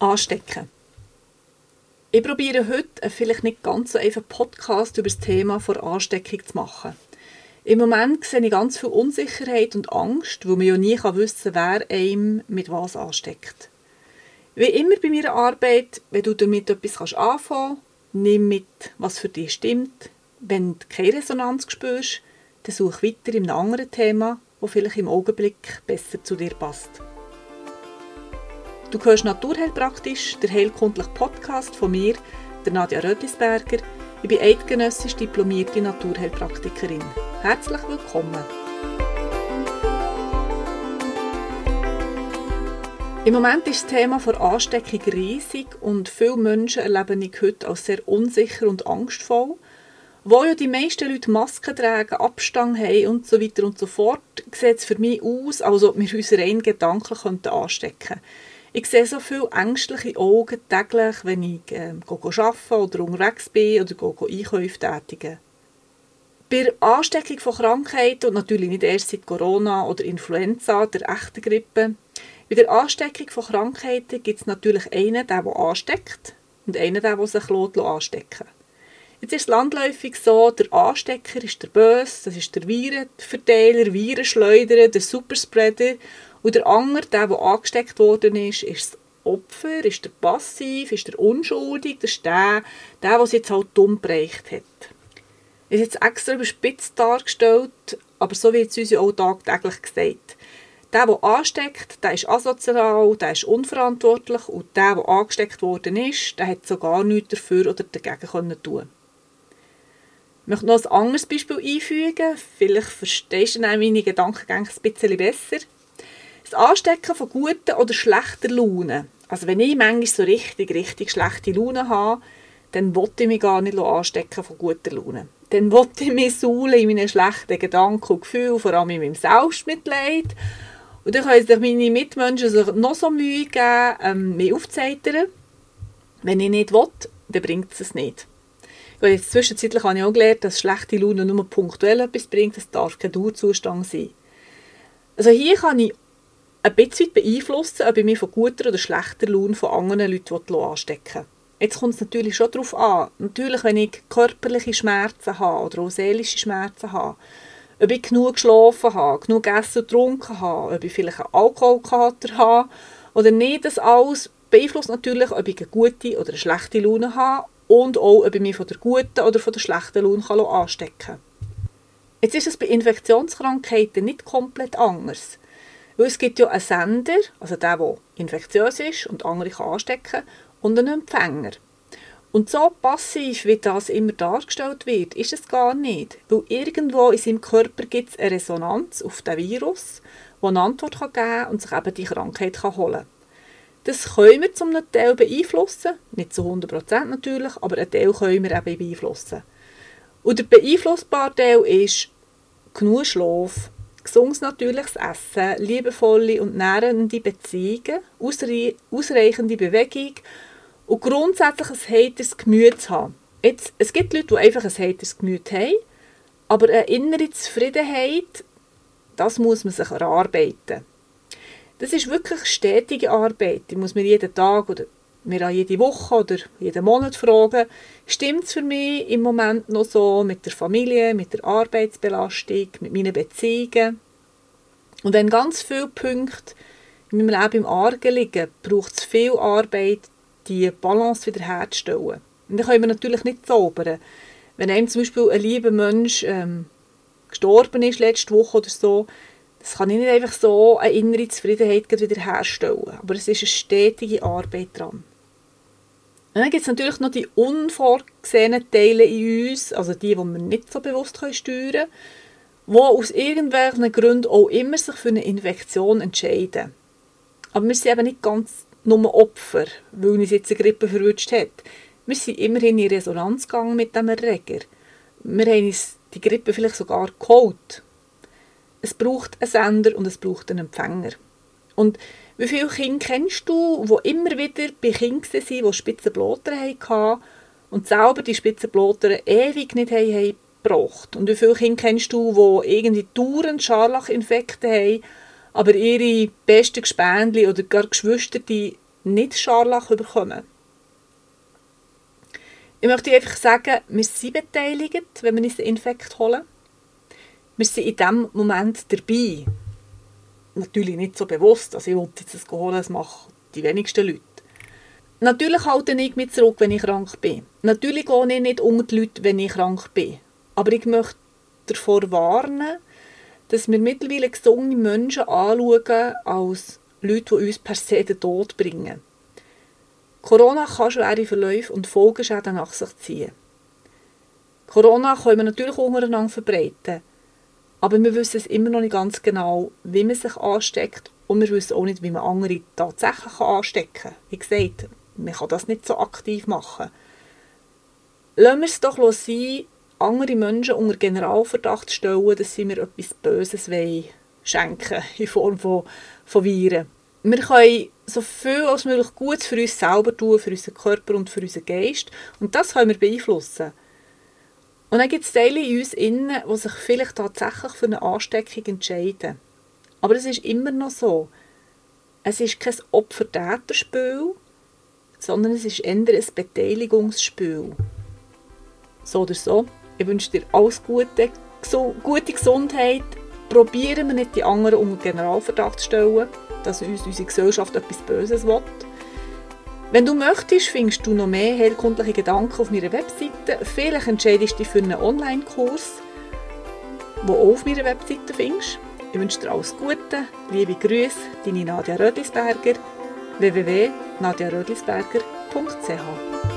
Anstecken. Ich probiere heute einen vielleicht nicht ganz so einfachen Podcast über das Thema vor Ansteckung zu machen. Im Moment sehe ich ganz viel Unsicherheit und Angst, wo man ja nie wissen kann, wer einem mit was ansteckt. Wie immer bei meiner Arbeit, wenn du damit etwas anfangen kannst, nimm mit, was für dich stimmt. Wenn du keine Resonanz spürst, dann such weiter in einem anderen Thema, das vielleicht im Augenblick besser zu dir passt. Du hörst Naturheilpraktisch, der heilkundliche Podcast von mir, der Nadja Rötlisberger. Ich bin eidgenössisch diplomierte Naturheilpraktikerin. Herzlich willkommen. Im Moment ist das Thema der Ansteckung riesig und viele Menschen erleben ich heute als sehr unsicher und angstvoll. Wo ja die meisten Leute Masken tragen, Abstand haben und so weiter und so fort, sieht es für mich aus, als ob wir uns rein gedanklich anstecken könnten. Ich sehe so viele ängstliche Augen täglich, wenn ich äh, arbeite oder unterwegs bin oder Einkäufe tätige. Bei der Ansteckung von Krankheiten, und natürlich nicht erst seit Corona oder Influenza, der echten Grippe, bei der Ansteckung von Krankheiten gibt es natürlich einen, der, der ansteckt und einen, der, der sich anstecken lässt. Jetzt ist es landläufig so, der Anstecker ist der Böse, das ist der Virenverteiler, Virenschleuderer, der Superspreader und der andere, der, der angesteckt worden ist, ist das Opfer, ist der Passiv, ist der Unschuldig, das ist der, der, der es jetzt halt dumm bereicht hat. Es ist jetzt extra überspitzt dargestellt, aber so wird es uns ja auch tagtäglich gesagt. Der, der ansteckt, der ist asozial, der ist unverantwortlich und der, der angesteckt worden ist, der hat sogar nichts dafür oder dagegen können tun. Ich möchte noch ein anderes Beispiel einfügen. Vielleicht verstehst du meine Gedanken ein bisschen besser. Das Anstecken von guten oder schlechten Laune. Also wenn ich manchmal so richtig, richtig schlechte Laune habe, dann wollte ich mich gar nicht anstecken von guter Laune. Dann wollte ich mich saulen in meinen schlechten Gedanken und Gefühlen, vor allem in meinem Selbstmitleid. Und dann können sich meine Mitmenschen sich noch so Mühe geben, ähm, mich aufzuheitern. Wenn ich nicht will, dann bringt es nicht. Weil jetzt zwischenzeitlich habe ich auch gelernt, dass schlechte Laune nur punktuell etwas bringt. Das darf kein Dauerzustand sein. Also hier kann ich ein bisschen beeinflussen, ob ich mich von guter oder schlechter Laune von anderen Leuten anstecken Jetzt kommt es natürlich schon darauf an. Natürlich, wenn ich körperliche Schmerzen habe oder auch seelische Schmerzen habe, ob ich genug geschlafen habe, genug gegessen und getrunken habe, ob ich vielleicht einen Alkoholkater habe oder nicht, das alles beeinflusst natürlich, ob ich eine gute oder eine schlechte Laune habe und auch, ob ich mich von der guten oder von der schlechten Laune anstecken kann. Jetzt ist es bei Infektionskrankheiten nicht komplett anders. Weil es gibt ja einen Sender, also der, der infektiös ist und andere kann anstecken und einen Empfänger. Und so passiv, wie das immer dargestellt wird, ist es gar nicht. Weil irgendwo in seinem Körper gibt es eine Resonanz auf den Virus, die eine Antwort geben kann und sich eben die Krankheit holen kann. Das können wir zum Teil beeinflussen, nicht zu 100% natürlich, aber einen Teil können wir eben beeinflussen. Und der beeinflussbare Teil ist genug Schlaf, gesundes natürliches Essen, liebevolle und nährende Beziehungen, ausreichende Bewegung und grundsätzlich ein heiteres Gemüt zu haben. Jetzt, es gibt Leute, die einfach ein heiteres Gemüt haben, aber eine innere Zufriedenheit, das muss man sich erarbeiten. Das ist wirklich stetige Arbeit. Ich muss mir jeden Tag oder mir auch jede Woche oder jeden Monat fragen, stimmt es für mich im Moment noch so mit der Familie, mit der Arbeitsbelastung, mit meinen Beziehungen? Und wenn ganz viele Punkte in meinem Leben im Argen liegen, braucht es viel Arbeit, die Balance wiederherzustellen. Und dann können wir natürlich nicht zaubern. Wenn einem zum Beispiel ein lieber Mensch ähm, gestorben ist letzte Woche oder so, das kann ich nicht einfach so eine innere Zufriedenheit wiederherstellen. Aber es ist eine stetige Arbeit dran. Und dann gibt es natürlich noch die unvorgesehenen Teile in uns, also die, die wir nicht so bewusst steuern können, die aus irgendwelchen Gründen auch immer sich für eine Infektion entscheiden. Aber wir sind eben nicht ganz nur Opfer, weil uns jetzt eine Grippe verwünscht hat. Wir sind immerhin in Resonanz gegangen mit dem Erreger. Wir haben uns die Grippe vielleicht sogar geholt. Es braucht einen Sender und es braucht einen Empfänger. Und wie viele Kinder kennst du, die immer wieder bei Kindern waren, die Spitzenblotter hatten und selber die Spitzenblotter ewig nicht haben gebracht? Und wie viele Kinder kennst du, die irgendwie dauernd Scharlachinfekte haben, aber ihre besten Gespendli oder gar Geschwister die nicht Scharlach bekommen. Ich möchte einfach sagen, wir sind beteiligt, wenn wir uns den Infekt holen. Wir sind in diesem Moment dabei. Natürlich nicht so bewusst, also ich wollte jetzt das holen, das machen die wenigsten Leute. Natürlich halte ich mich zurück, wenn ich krank bin. Natürlich gehe ich nicht unter die Leute, wenn ich krank bin. Aber ich möchte davor warnen, dass wir mittlerweile gesunde Menschen anschauen als Leute, die uns per se den Tod bringen. Corona kann schwere Verläufe und Folgeschäden nach sich ziehen. Corona können wir natürlich untereinander verbreiten, aber wir wissen es immer noch nicht ganz genau, wie man sich ansteckt und wir wissen auch nicht, wie man andere tatsächlich anstecken kann. Wie gesagt, man kann das nicht so aktiv machen. Lassen wir es doch sein, andere Menschen unter Generalverdacht stellen, dass sie mir etwas Böses wollen schenken in Form von, von Viren. Wir können so viel als möglich Gutes für uns selber tun, für unseren Körper und für unseren Geist. Und das können wir beeinflussen. Und dann gibt es Teile in uns innen, die sich vielleicht tatsächlich für eine Ansteckung entscheiden. Aber es ist immer noch so. Es ist kein Opfer-Täter-Spiel, sondern es ist eher ein Beteiligungsspiel. So oder so, ich wünsche dir alles Gute, gute Gesundheit. Probieren wir nicht die anderen unter Generalverdacht zu stellen, dass uns unsere Gesellschaft etwas Böses will. Wenn du möchtest, findest du noch mehr herkundliche Gedanken auf meiner Webseite. Vielleicht entscheidest du dich für einen Online-Kurs, den auch auf meiner Webseite findest. Ich wünsche dir alles Gute, liebe Grüße, deine Nadja Rödlisberger, www.nadjarödlisberger.ch